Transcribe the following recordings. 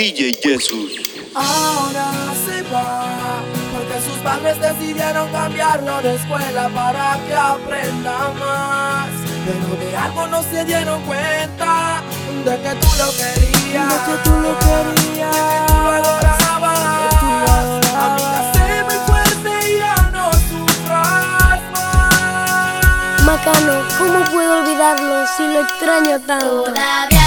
DJ Jesus. Ahora se va, porque sus padres decidieron cambiarlo de escuela para que aprenda más. Pero de algo no se dieron cuenta, de que tú lo querías, de que tú lo querías, de que tú lo adorabas. Amiga, sé muy fuerte y ya no sufras más. Macano, ¿cómo puedo olvidarlo si lo extraño tanto? Todavía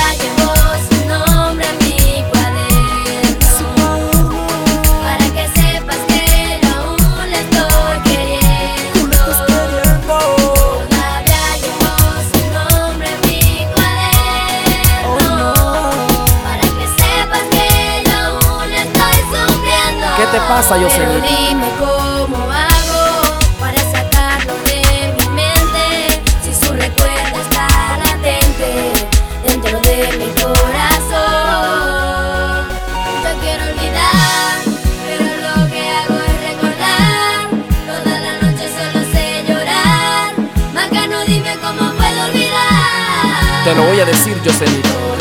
te pasa, Pero Yoselito? dime cómo hago para sacarlo de mi mente Si su recuerdo está latente dentro de mi corazón Yo quiero olvidar, pero lo que hago es recordar Toda la noche solo sé llorar Macano, dime cómo puedo olvidar Te lo voy a decir, Jocelyn.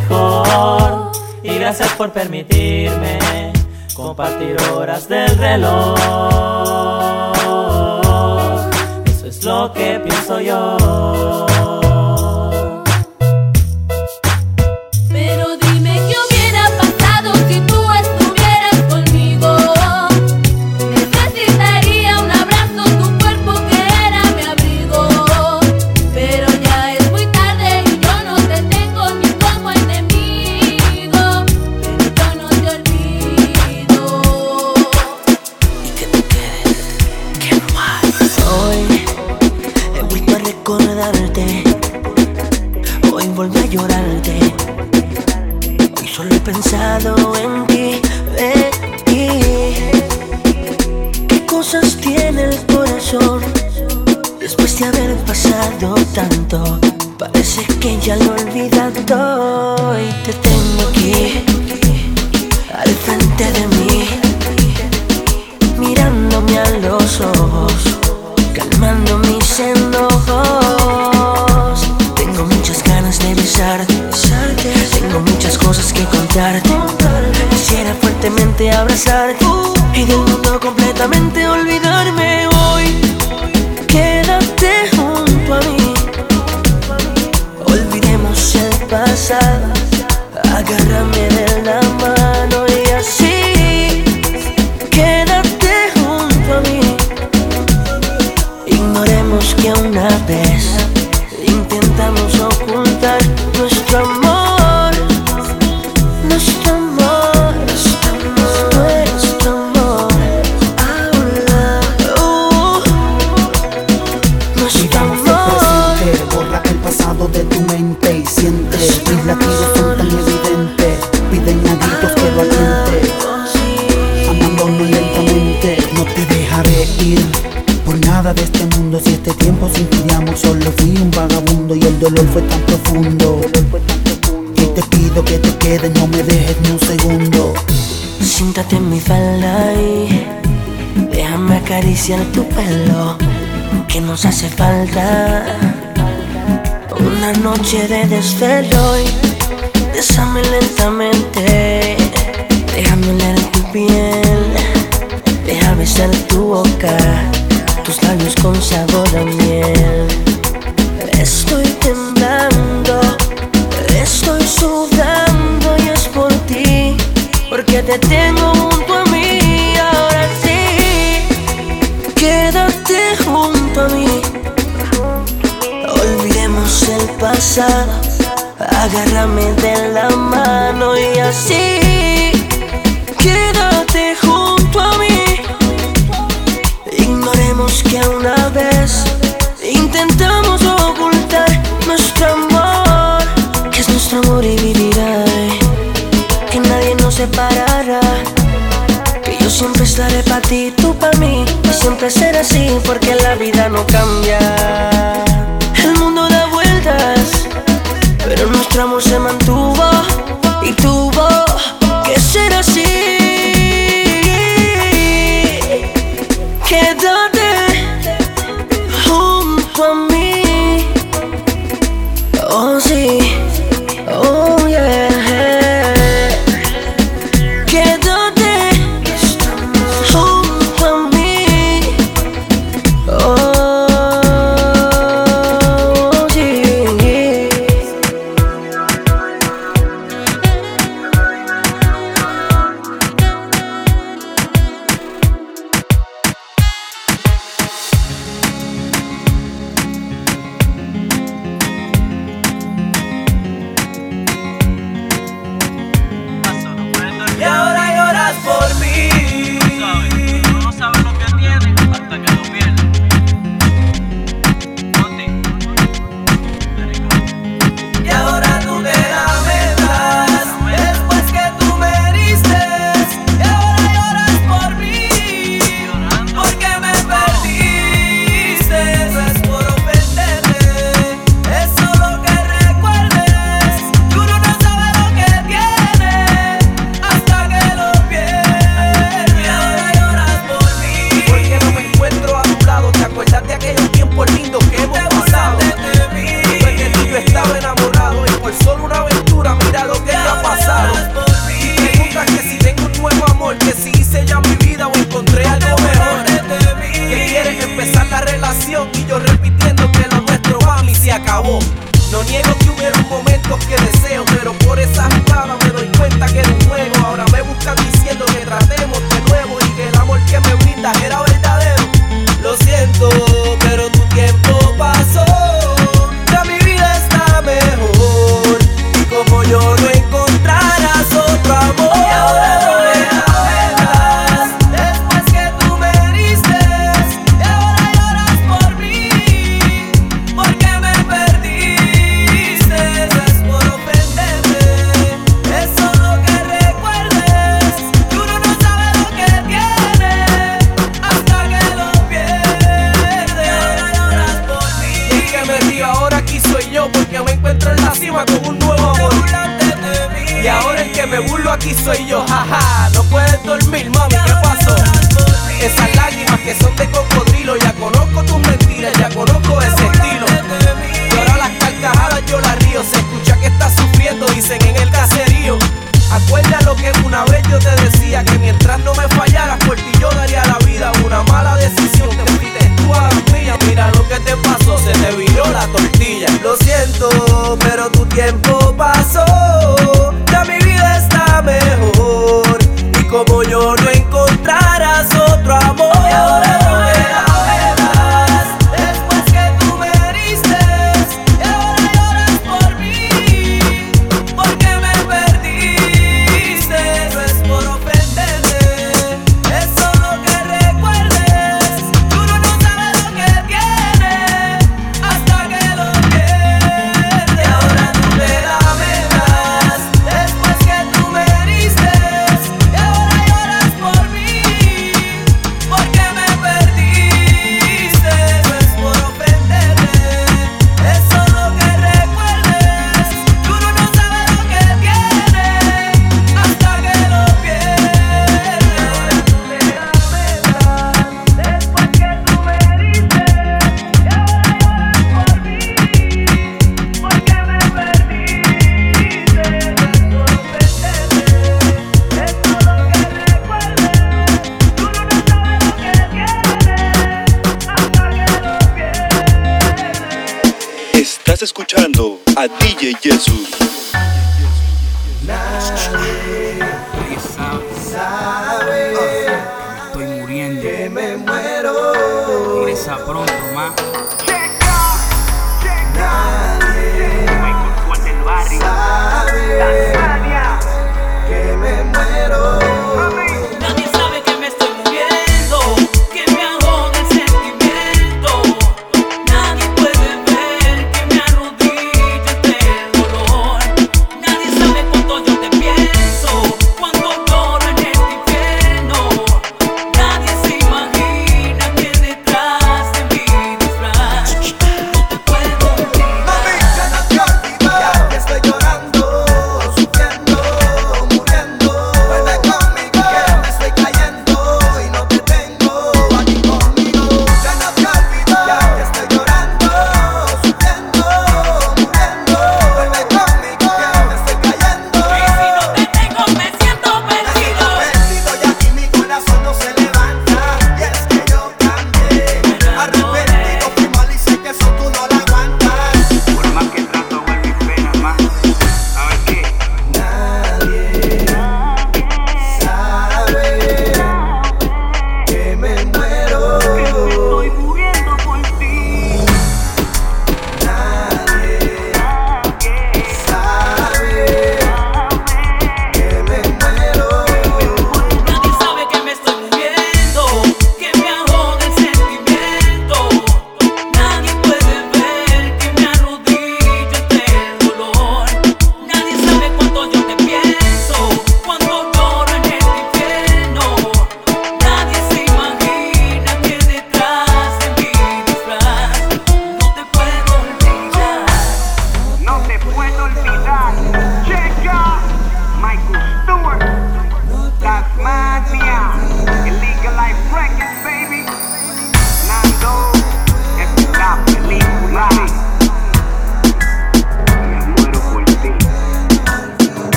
mejor. Y gracias por permitirme compartir horas del reloj. Eso es lo que pienso yo. tanto, parece que ya lo Una noche de desvelo y bésame lentamente. Déjame leer tu piel, déjame besar tu boca, tus labios con sabor a miel. Estoy temblando, estoy sudando y es por ti, porque te tengo Agárrame de la mano y así quédate junto a mí. Ignoremos que una vez intentamos ocultar nuestro amor, que es nuestro amor y vivirá. Eh. Que nadie nos separará. Que yo siempre estaré para ti, tú para mí. Y siempre será así porque la vida no cambia.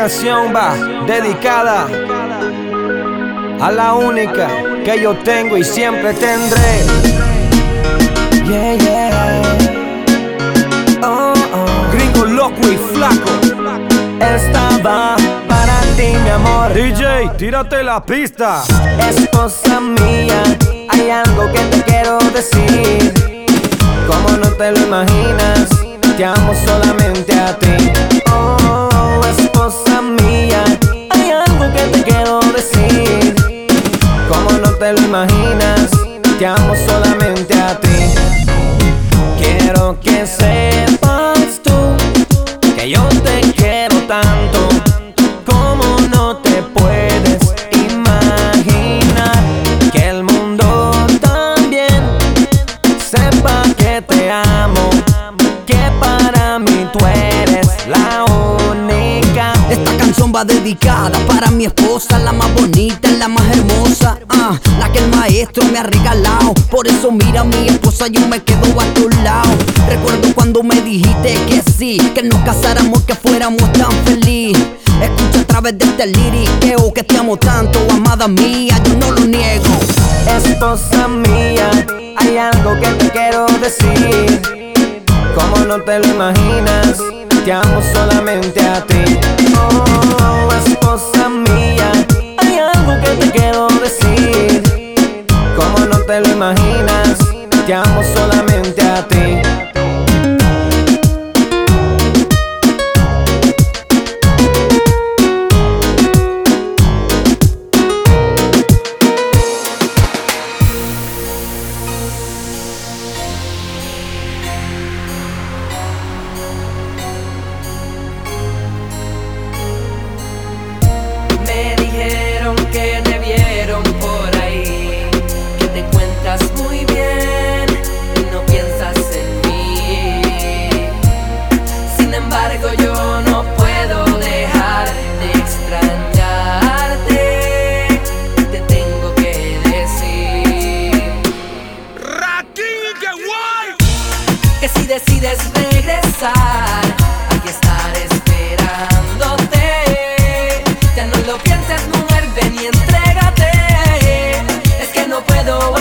Canción va dedicada a la única que yo tengo y siempre tendré. Yeah, yeah. Oh, oh. Gringo loco y flaco. Esta va para ti, mi amor. DJ, tírate la pista. Esposa mía, hay algo que te quiero decir. Como no te lo imaginas, te amo solamente a ti. Oh, hay algo que te quiero decir. Como no te lo imaginas, te amo solamente a ti. Quiero que sepas tú que yo te quiero tanto. Dedicada para mi esposa, la más bonita, la más hermosa, ah, la que el maestro me ha regalado. Por eso mira mi esposa, yo me quedo a tu lado. Recuerdo cuando me dijiste que sí, que nos casáramos, que fuéramos tan feliz. Escucha a través de este liriqueo que te amo tanto, amada mía, yo no lo niego. Esposa mía, hay algo que te quiero decir. Como no te lo imaginas, te amo solamente a ti. Oh, esposa mía, hay algo que te quiero decir. Como no te lo imaginas, te amo solamente a ti. Puedo